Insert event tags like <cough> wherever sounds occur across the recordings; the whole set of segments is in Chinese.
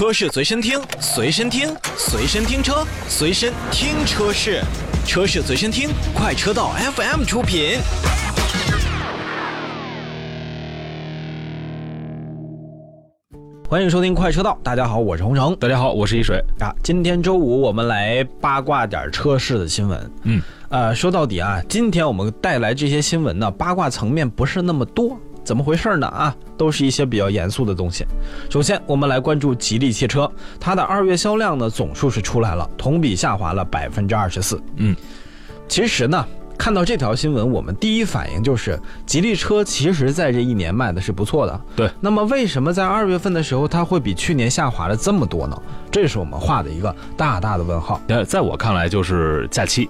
车市随身听，随身听，随身听车，随身听车市，车市随身听，快车道 FM 出品。欢迎收听快车道，大家好，我是洪城。大家好，我是一水。啊，今天周五我们来八卦点车市的新闻。嗯，呃，说到底啊，今天我们带来这些新闻呢，八卦层面不是那么多，怎么回事呢？啊，都是一些比较严肃的东西。首先，我们来关注吉利汽车，它的二月销量呢总数是出来了，同比下滑了百分之二十四。嗯，其实呢。看到这条新闻，我们第一反应就是吉利车其实在这一年卖的是不错的。对，那么为什么在二月份的时候它会比去年下滑了这么多呢？这是我们画的一个大大的问号。呃，在我看来就是假期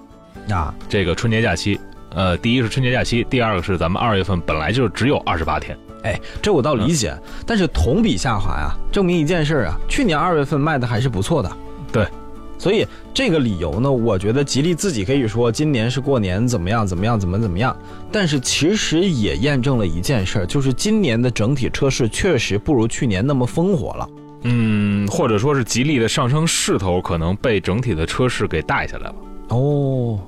啊，这个春节假期。呃，第一是春节假期，第二个是咱们二月份本来就只有二十八天。哎，这我倒理解，但是同比下滑呀，证明一件事啊，去年二月份卖的还是不错的。对。所以这个理由呢，我觉得吉利自己可以说今年是过年怎么样怎么样怎么怎么样，但是其实也验证了一件事，就是今年的整体车市确实不如去年那么烽火了。嗯，或者说是吉利的上升势头可能被整体的车市给带下来了。哦。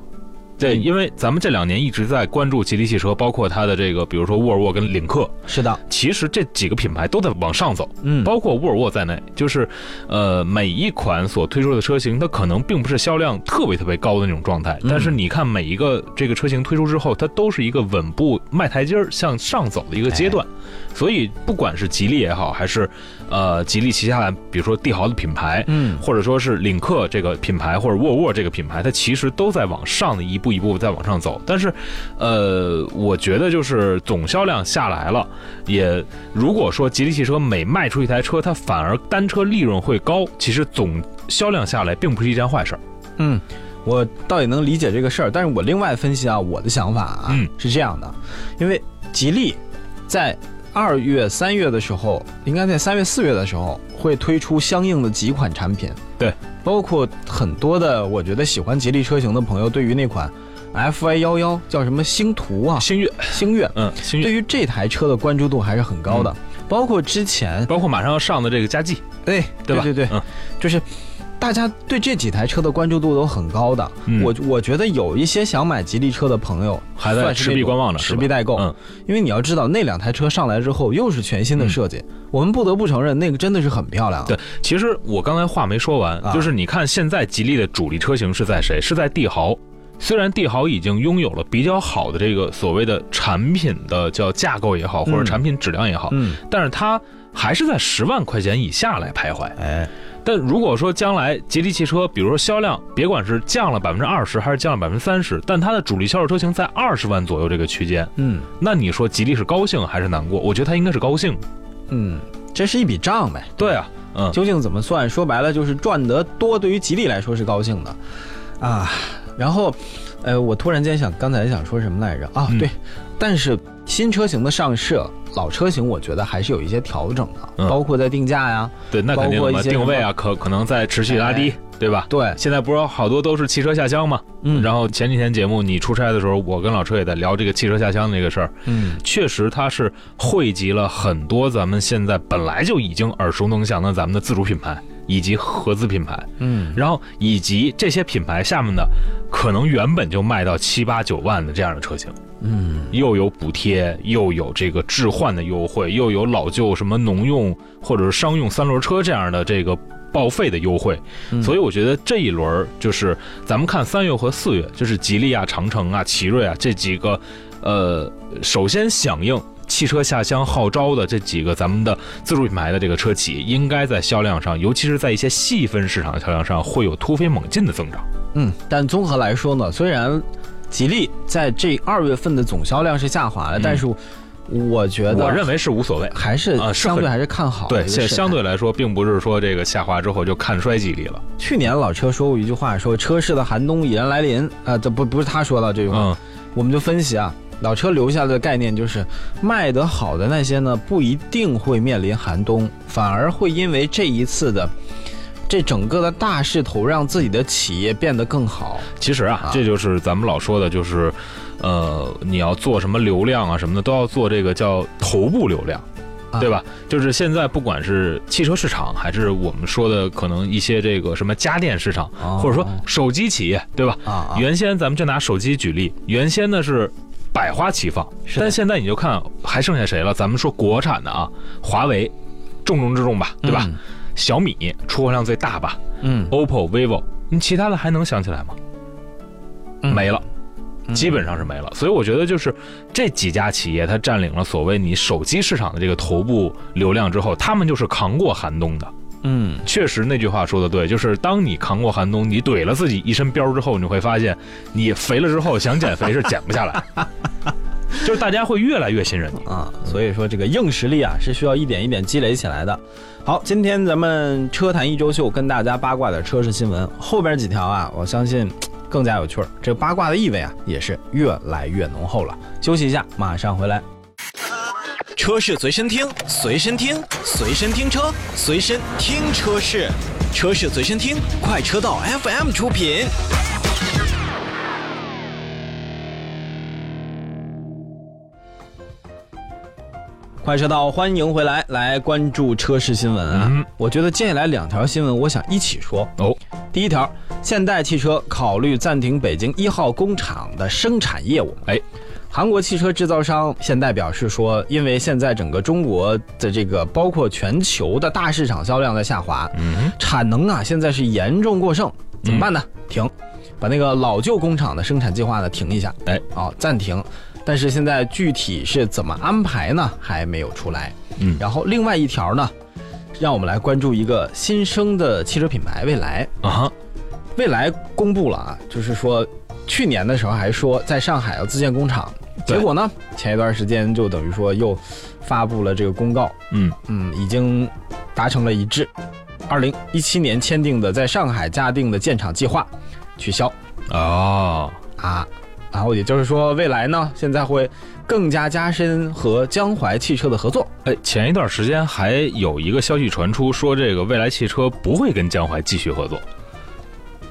对，因为咱们这两年一直在关注吉利汽车，包括它的这个，比如说沃尔沃跟领克。是的，其实这几个品牌都在往上走，嗯，包括沃尔沃在内，就是，呃，每一款所推出的车型，它可能并不是销量特别特别高的那种状态，但是你看每一个这个车型推出之后，它都是一个稳步迈台阶儿向上走的一个阶段。所以不管是吉利也好，还是，呃，吉利旗下的比如说帝豪的品牌，嗯，或者说是领克这个品牌，或者沃尔沃这个品牌，它其实都在往上的一步。一步在往上走，但是，呃，我觉得就是总销量下来了，也如果说吉利汽车每卖出一台车，它反而单车利润会高，其实总销量下来并不是一件坏事儿。嗯，我倒也能理解这个事儿，但是我另外分析啊，我的想法啊是这样的，因为吉利在二月、三月的时候，应该在三月、四月的时候会推出相应的几款产品，对。包括很多的，我觉得喜欢吉利车型的朋友，对于那款 FY 幺幺叫什么星途啊，星月，星月，嗯，星越，对于这台车的关注度还是很高的。包括之前，包括马上要上的这个佳绩，对，对吧？对对，嗯，就是。大家对这几台车的关注度都很高的，我我觉得有一些想买吉利车的朋友还在持币观望呢，持币待购。嗯，因为你要知道那两台车上来之后又是全新的设计，我们不得不承认那个真的是很漂亮。对，其实我刚才话没说完，就是你看现在吉利的主力车型是在谁？是在帝豪。虽然帝豪已经拥有了比较好的这个所谓的产品的叫架构也好，或者产品质量也好，嗯，但是它还是在十万块钱以下来徘徊。哎。但如果说将来吉利汽车，比如说销量，别管是降了百分之二十还是降了百分之三十，但它的主力销售车型在二十万左右这个区间，嗯，那你说吉利是高兴还是难过？我觉得它应该是高兴，嗯，这是一笔账呗。对啊，嗯，究竟怎么算？说白了就是赚得多，对于吉利来说是高兴的，啊，然后，呃，我突然间想，刚才想说什么来着？啊，对，但是新车型的上市。老车型我觉得还是有一些调整的，包括在定价呀，对，那肯定嘛，定位啊，可可能在持续拉低，对吧？对，现在不是好多都是汽车下乡嘛，嗯，然后前几天节目你出差的时候，我跟老车也在聊这个汽车下乡这个事儿，嗯，确实它是汇集了很多咱们现在本来就已经耳熟能详的咱们的自主品牌以及合资品牌，嗯，然后以及这些品牌下面的可能原本就卖到七八九万的这样的车型。嗯，又有补贴，又有这个置换的优惠，又有老旧什么农用或者是商用三轮车这样的这个报废的优惠，所以我觉得这一轮就是咱们看三月和四月，就是吉利啊、长城啊、奇瑞啊这几个，呃，首先响应汽车下乡号召的这几个咱们的自主品牌的这个车企，应该在销量上，尤其是在一些细分市场的销量上，会有突飞猛进的增长。嗯，但综合来说呢，虽然。吉利在这二月份的总销量是下滑了，但是我觉得，我认为是无所谓，还是相对还是看好。对，现相对来说，并不是说这个下滑之后就看衰吉利了。去年老车说过一句话，说车市的寒冬已然来临啊，这不不是他说的这句话，我们就分析啊，老车留下的概念就是卖得好的那些呢，不一定会面临寒冬，反而会因为这一次的。这整个的大势头让自己的企业变得更好。其实啊，这就是咱们老说的，就是，呃，你要做什么流量啊什么的，都要做这个叫头部流量。对吧？就是现在不管是汽车市场，还是我们说的可能一些这个什么家电市场，或者说手机企业，对吧？啊，原先咱们就拿手机举例，原先呢是百花齐放，但现在你就看还剩下谁了？咱们说国产的啊，华为，重中之重吧，对吧？小米出货量最大吧？嗯，OPPO、vivo，你其他的还能想起来吗？没了。基本上是没了，所以我觉得就是这几家企业，它占领了所谓你手机市场的这个头部流量之后，他们就是扛过寒冬的。嗯，确实那句话说的对，就是当你扛过寒冬，你怼了自己一身膘之后，你会发现你肥了之后想减肥是减不下来，<laughs> 就是大家会越来越信任你啊。所以说这个硬实力啊是需要一点一点积累起来的。好，今天咱们车坛一周秀跟大家八卦点车市新闻，后边几条啊，我相信。更加有趣儿，这八卦的意味啊，也是越来越浓厚了。休息一下，马上回来。车市随身听，随身听，随身听车，随身听车市，车市随身听，快车道 FM 出品。快车道，欢迎回来，来关注车市新闻啊！我觉得接下来两条新闻，我想一起说哦。第一条，现代汽车考虑暂停北京一号工厂的生产业务。哎，韩国汽车制造商现代表示说，因为现在整个中国的这个包括全球的大市场销量在下滑，嗯，产能啊现在是严重过剩，怎么办呢？停，把那个老旧工厂的生产计划呢停一下。哎，哦，暂停。但是现在具体是怎么安排呢？还没有出来。嗯，然后另外一条呢，让我们来关注一个新生的汽车品牌——蔚来啊。蔚来公布了啊，就是说去年的时候还说在上海要自建工厂，结果呢，前一段时间就等于说又发布了这个公告。嗯嗯，已经达成了一致，二零一七年签订的在上海嘉定的建厂计划取消。哦啊。然后也就是说，未来呢，现在会更加加深和江淮汽车的合作。哎，前一段时间还有一个消息传出，说这个未来汽车不会跟江淮继续合作。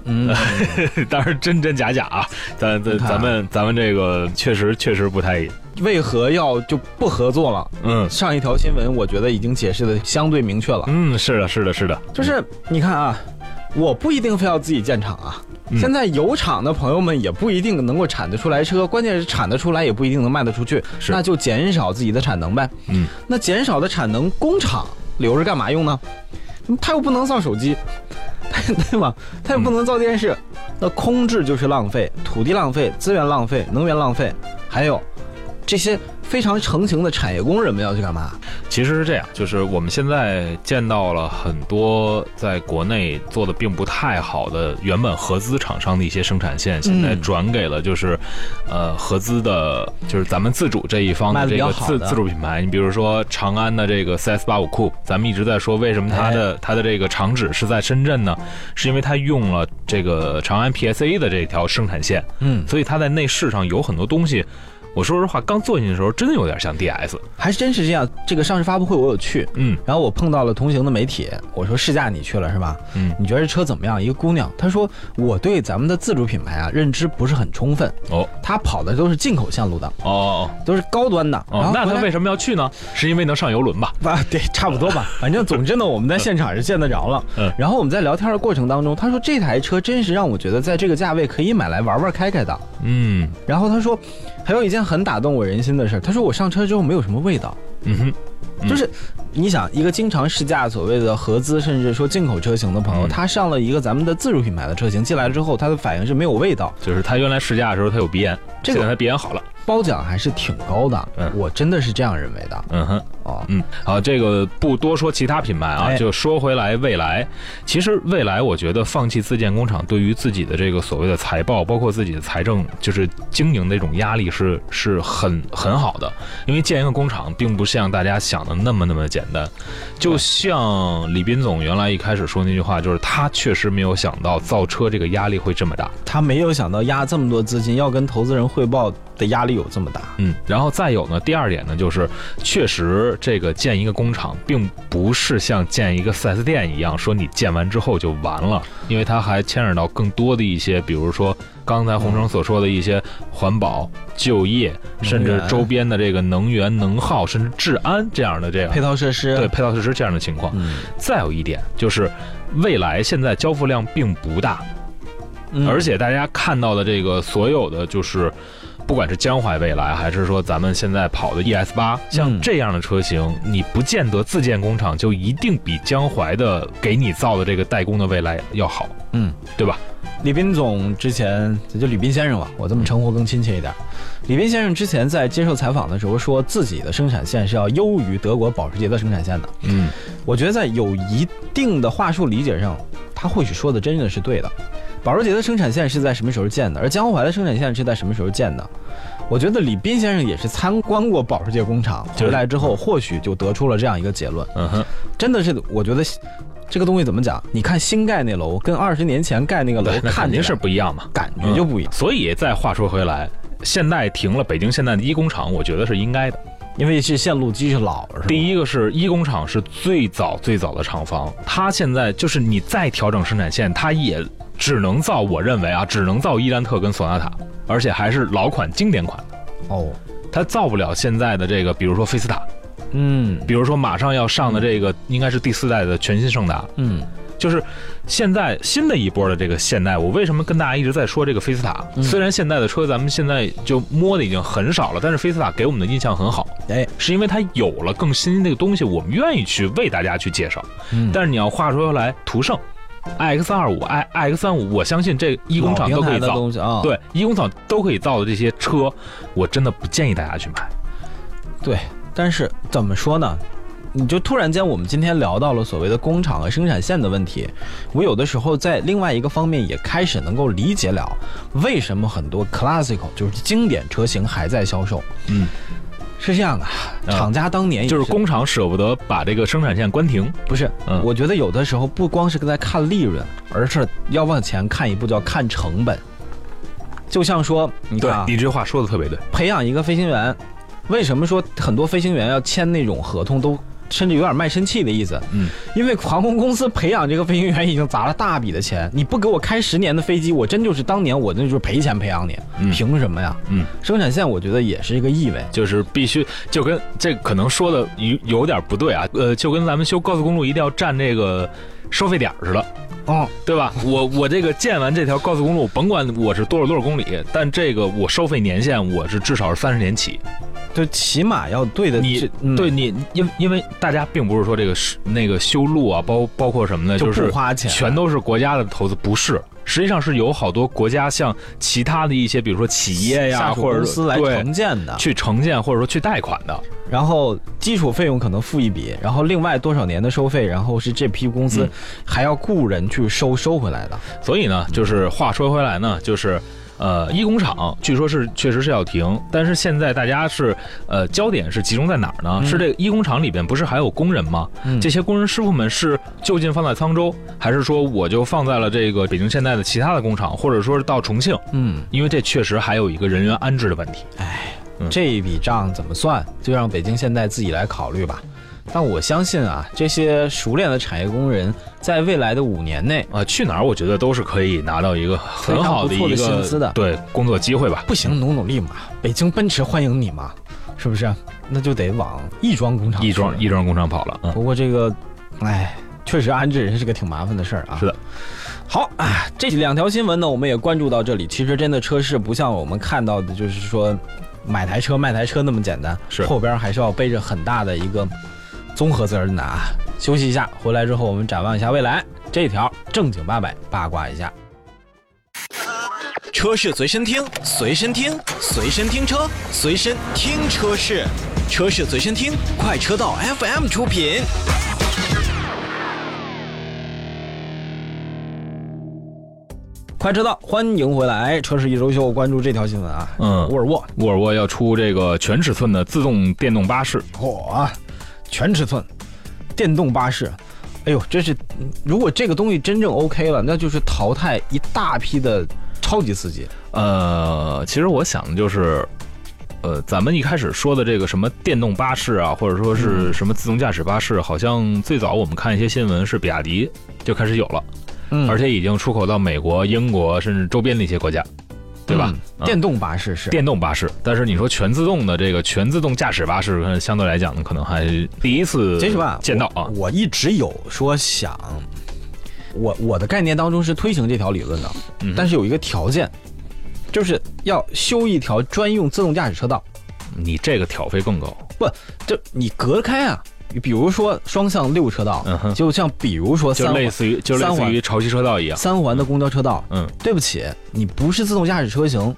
嗯，<laughs> 当然真真假假啊，咱咱咱们咱们这个确实确实不太。为何要就不合作了？嗯，上一条新闻我觉得已经解释的相对明确了。嗯，是的，是的，是的，就是你看啊，我不一定非要自己建厂啊。现在有厂的朋友们也不一定能够产得出来车，关键是产得出来也不一定能卖得出去，那就减少自己的产能呗。嗯，那减少的产能，工厂留着干嘛用呢？他又不能造手机，<laughs> 对吧？他又不能造电视，那空置就是浪费，土地浪费，资源浪费，能源浪费，还有这些。非常成型的产业工人们要去干嘛？其实是这样，就是我们现在见到了很多在国内做的并不太好的原本合资厂商的一些生产线，现在转给了就是，呃，合资的，就是咱们自主这一方的这个自自主品牌。你比如说长安的这个 CS 八五 Coupe，咱们一直在说为什么它的它的这个厂址是在深圳呢？是因为它用了这个长安 PSA 的这条生产线，嗯，所以它在内饰上有很多东西。我说实话，刚坐进去的时候，真的有点像 DS，还真是这样。这个上市发布会我有去，嗯，然后我碰到了同行的媒体，我说试驾你去了是吧？嗯，你觉得这车怎么样？一个姑娘，她说我对咱们的自主品牌啊认知不是很充分哦，她跑的都是进口线路的哦，都是高端的。哦，那她为什么要去呢？是因为能上游轮吧？<laughs> 啊，对，差不多吧。反正总之呢，我们在现场是见得着了。嗯，然后我们在聊天的过程当中，她说这台车真是让我觉得在这个价位可以买来玩玩开开的。嗯，然后他说。还有一件很打动我人心的事他说我上车之后没有什么味道，嗯哼，就是你想一个经常试驾所谓的合资甚至说进口车型的朋友，他上了一个咱们的自主品牌的车型进来了之后，他的反应是没有味道，就是他原来试驾的时候他有鼻炎，这个他鼻炎好了。褒奖还是挺高的，嗯，我真的是这样认为的，嗯哼，哦，嗯，好，这个不多说其他品牌啊，就说回来，未来，其实未来我觉得放弃自建工厂，对于自己的这个所谓的财报，包括自己的财政，就是经营的一种压力是是很很好的，因为建一个工厂并不像大家想的那么那么简单，就像李斌总原来一开始说那句话，就是他确实没有想到造车这个压力会这么大，他没有想到压这么多资金要跟投资人汇报。的压力有这么大，嗯，然后再有呢，第二点呢，就是确实这个建一个工厂，并不是像建一个 4S 店一样，说你建完之后就完了，因为它还牵扯到更多的一些，比如说刚才洪生所说的一些环保、就业，甚至周边的这个能源能耗，甚至治安这样的这样配套设施，对配套设施这样的情况。再有一点就是，未来现在交付量并不大，而且大家看到的这个所有的就是。不管是江淮未来，还是说咱们现在跑的 ES 八，像这样的车型，你不见得自建工厂就一定比江淮的给你造的这个代工的未来要好，嗯，对吧？李斌总之前就李斌先生吧，我这么称呼更亲切一点。李斌先生之前在接受采访的时候，说自己的生产线是要优于德国保时捷的生产线的。嗯，我觉得在有一定的话术理解上，他或许说的真的是对的。保时捷的生产线是在什么时候建的？而江淮的生产线是在什么时候建的？我觉得李斌先生也是参观过保时捷工厂回来之后，或许就得出了这样一个结论。嗯哼，真的是，我觉得这个东西怎么讲？你看新盖那楼跟二十年前盖那个楼，肯定是不一样嘛，感觉就不一样。所以再话说回来，现在停了北京现代的一工厂，我觉得是应该的，因为是线路机是老。第一个是一工厂是最早最早的厂房，它现在就是你再调整生产线，它也。只能造，我认为啊，只能造伊兰特跟索纳塔，而且还是老款经典款哦。它造不了现在的这个，比如说菲斯塔，嗯，比如说马上要上的这个，应该是第四代的全新胜达，嗯，就是现在新的一波的这个现代。我为什么跟大家一直在说这个菲斯塔？虽然现在的车咱们现在就摸的已经很少了，但是菲斯塔给我们的印象很好，哎，是因为它有了更新的东西，我们愿意去为大家去介绍。但是你要话说回来，途胜。i x 二五 i i x 三五，我相信这一工厂都可以造。对，一工厂都可以造的这些车，我真的不建议大家去买。对，但是怎么说呢？你就突然间，我们今天聊到了所谓的工厂和生产线的问题，我有的时候在另外一个方面也开始能够理解了，为什么很多 classical 就是经典车型还在销售。嗯。是这样的，厂家当年就是工厂舍不得把这个生产线关停，不是？嗯，我觉得有的时候不光是在看利润，而是要往前看一步，叫看成本。就像说，你看，你这话说的特别对。培养一个飞行员，为什么说很多飞行员要签那种合同都？甚至有点卖身契的意思，嗯，因为航空公司培养这个飞行员已经砸了大笔的钱，你不给我开十年的飞机，我真就是当年我那就是赔钱培养你，凭什么呀？嗯，生产线我觉得也是一个意味，就是必须就跟这可能说的有有点不对啊，呃，就跟咱们修高速公路一定要占这个收费点似的，哦，对吧？我我这个建完这条高速公路，甭管我是多少多少公里，但这个我收费年限我是至少是三十年起。就起码要对的，你对你，因因为大家并不是说这个是那个修路啊，包包括什么的，就是花钱，全都是国家的投资，不是。实际上是有好多国家像其他的一些，比如说企业呀，或者公司来承建的，去承建或者说去贷款的，然后基础费用可能付一笔，然后另外多少年的收费，然后是这批公司还要雇人去收收回来的。所以呢，就是话说回来呢，就是。呃，一工厂据说是确实是要停，但是现在大家是呃焦点是集中在哪儿呢？是这个一工厂里边不是还有工人吗？这些工人师傅们是就近放在沧州，还是说我就放在了这个北京现代的其他的工厂，或者说是到重庆？嗯，因为这确实还有一个人员安置的问题。哎，这一笔账怎么算，就让北京现代自己来考虑吧。但我相信啊，这些熟练的产业工人在未来的五年内啊，去哪儿我觉得都是可以拿到一个很好的一个薪资的，对工作机会吧。不行，努努力嘛，北京奔驰欢迎你嘛，是不是？那就得往亦庄工厂、亦庄亦庄工厂跑了。嗯不过这个，哎，确实安置人是个挺麻烦的事儿啊。是的。好啊，这两条新闻呢，我们也关注到这里。其实真的车市不像我们看到的，就是说买台车卖台车那么简单，是后边还是要背着很大的一个。综合责任的啊，休息一下，回来之后我们展望一下未来。这条正经八百八卦一下，车市随身听，随身听，随身听车，随身听车市，车市随身听，快车道 FM 出品。快车道，欢迎回来，车市一周秀，关注这条新闻啊。嗯，沃尔沃，沃尔沃要出这个全尺寸的自动电动巴士，嚯！全尺寸电动巴士，哎呦，这是如果这个东西真正 OK 了，那就是淘汰一大批的超级司机。呃，其实我想的就是，呃，咱们一开始说的这个什么电动巴士啊，或者说是什么自动驾驶巴士，好像最早我们看一些新闻是比亚迪就开始有了，嗯，而且已经出口到美国、英国甚至周边的一些国家。对吧？电动巴士是电动巴士，但是你说全自动的这个全自动驾驶巴士，相对来讲呢，可能还第一次其实吧见到啊。我一直有说想，我我的概念当中是推行这条理论的，但是有一个条件，就是要修一条专用自动驾驶车道。你这个挑费更高，不，就你隔开啊。比如说双向六车道，嗯就像比如说就类似于就类似于潮汐车道一样，三环的公交车道。嗯，对不起，你不是自动驾驶车型，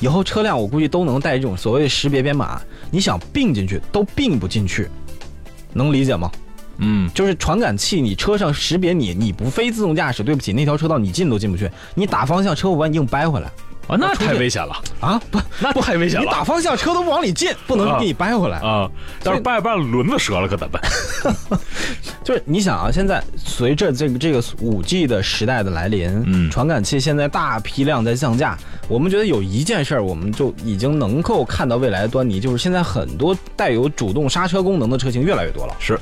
以后车辆我估计都能带这种所谓的识别编码，你想并进去都并不进去，能理解吗？嗯，就是传感器，你车上识别你，你不非自动驾驶，对不起，那条车道你进都进不去，你打方向车我把你硬掰回来。啊，那太危险了啊！不，那不太危险了。你打方向车都不往里进，不能给你掰回来啊！但是掰掰轮子折了可怎么办？<laughs> 就是你想啊，现在随着这个这个五 G 的时代的来临，嗯，传感器现在大批量在降价，我们觉得有一件事儿，我们就已经能够看到未来的端倪，就是现在很多带有主动刹车功能的车型越来越多了。是，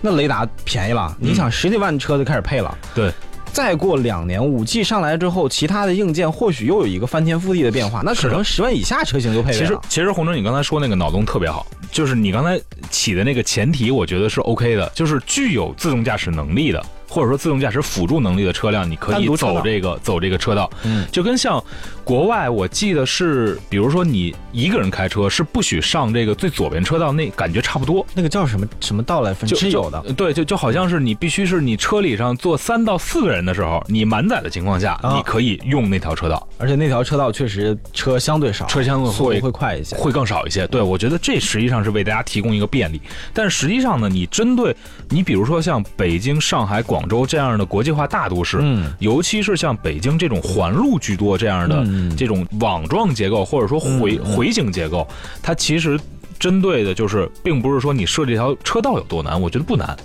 那雷达便宜了，你想十几万车就开始配了。对。再过两年，五 G 上来之后，其他的硬件或许又有一个翻天覆地的变化，那可能十万以下车型就配备了。其实，其实洪哲，你刚才说那个脑洞特别好，就是你刚才起的那个前提，我觉得是 OK 的，就是具有自动驾驶能力的。或者说自动驾驶辅助能力的车辆，你可以走这个走这个车道，嗯，就跟像国外，我记得是，比如说你一个人开车是不许上这个最左边车道，那感觉差不多。那个叫什么什么道来分？是有的，对，就就好像是你必须是你车里上坐三到四个人的时候，你满载的情况下，你可以用那条车道，而且那条车道确实车相对少，车相对会会快一些，会更少一些。对，我觉得这实际上是为大家提供一个便利，但实际上呢，你针对你比如说像北京、上海、广州这样的国。际化大都市，嗯，尤其是像北京这种环路居多这样的这种网状结构，或者说回回形结构，它其实针对的就是，并不是说你设这条车道有多难，我觉得不难。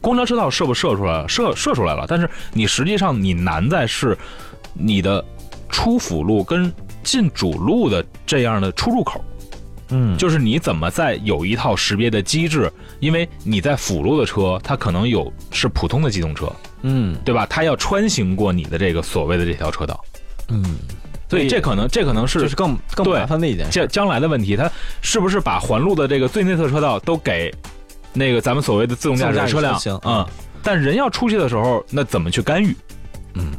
公交车道设不设出来了，设设出来了，但是你实际上你难在是你的出辅路跟进主路的这样的出入口。嗯，就是你怎么在有一套识别的机制，因为你在辅路的车，它可能有是普通的机动车，嗯，对吧？它要穿行过你的这个所谓的这条车道，嗯，所以这可能这可能是就是更更麻烦的一件将将来的问题，它是不是把环路的这个最内侧车道都给那个咱们所谓的自动驾驶车辆？行嗯，但人要出去的时候，那怎么去干预？嗯，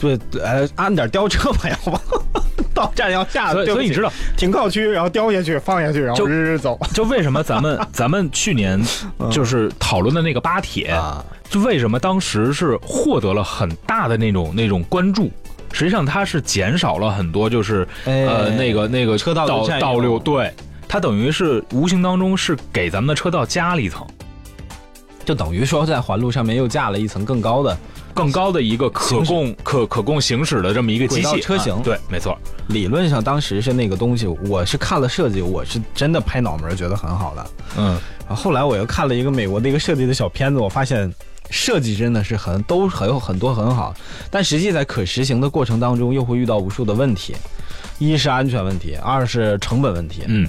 对，呃，按点吊车吧，要不。<laughs> 到站要下，所以所以你知道停靠区，然后掉下去，放下去，然后日日走。<laughs> 就为什么咱们 <laughs> 咱们去年就是讨论的那个巴铁，就为什么当时是获得了很大的那种那种关注？实际上它是减少了很多，就是呃那个那个车道倒倒流，对，它等于是无形当中是给咱们的车道加了一层，就等于说在环路上面又架了一层更高的。更高的一个可供可可供行驶的这么一个机器车型，对，没错。理论上当时是那个东西，我是看了设计，我是真的拍脑门觉得很好的。嗯，后来我又看了一个美国的一个设计的小片子，我发现设计真的是很都很有很多很好，但实际在可实行的过程当中又会遇到无数的问题，一是安全问题，二是成本问题。嗯。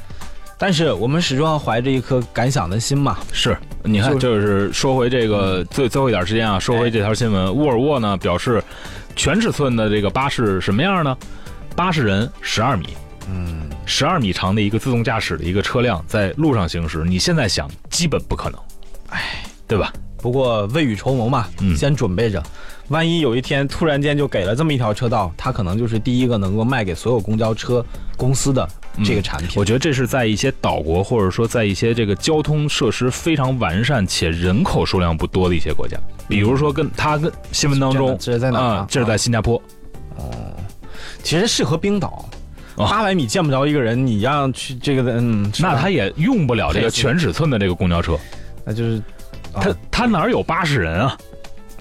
但是我们始终要怀着一颗敢想的心嘛。是，你看，就是说回这个最最后一点时间啊，说回这条新闻，沃尔沃呢表示，全尺寸的这个巴士什么样呢？八十人，十二米，嗯，十二米长的一个自动驾驶的一个车辆在路上行驶，你现在想，基本不可能，哎，对吧？不过未雨绸缪嘛，先准备着。万一有一天突然间就给了这么一条车道，它可能就是第一个能够卖给所有公交车公司的这个产品。我觉得这是在一些岛国，或者说在一些这个交通设施非常完善且人口数量不多的一些国家，比如说跟它跟新闻当中这是在哪？这是在新加坡。哦，其实适合冰岛，八百米见不着一个人，你让去这个嗯，那他也用不了这个全尺寸的这个公交车，那就是他他哪有八十人啊？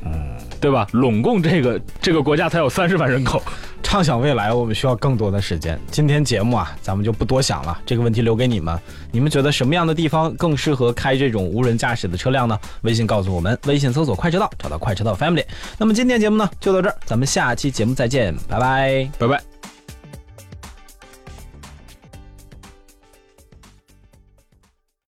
嗯。对吧？拢共这个这个国家才有三十万人口，畅想未来，我们需要更多的时间。今天节目啊，咱们就不多想了，这个问题留给你们。你们觉得什么样的地方更适合开这种无人驾驶的车辆呢？微信告诉我们，微信搜索“快车道”，找到“快车道 Family”。那么今天节目呢，就到这儿，咱们下期节目再见，拜拜，拜拜。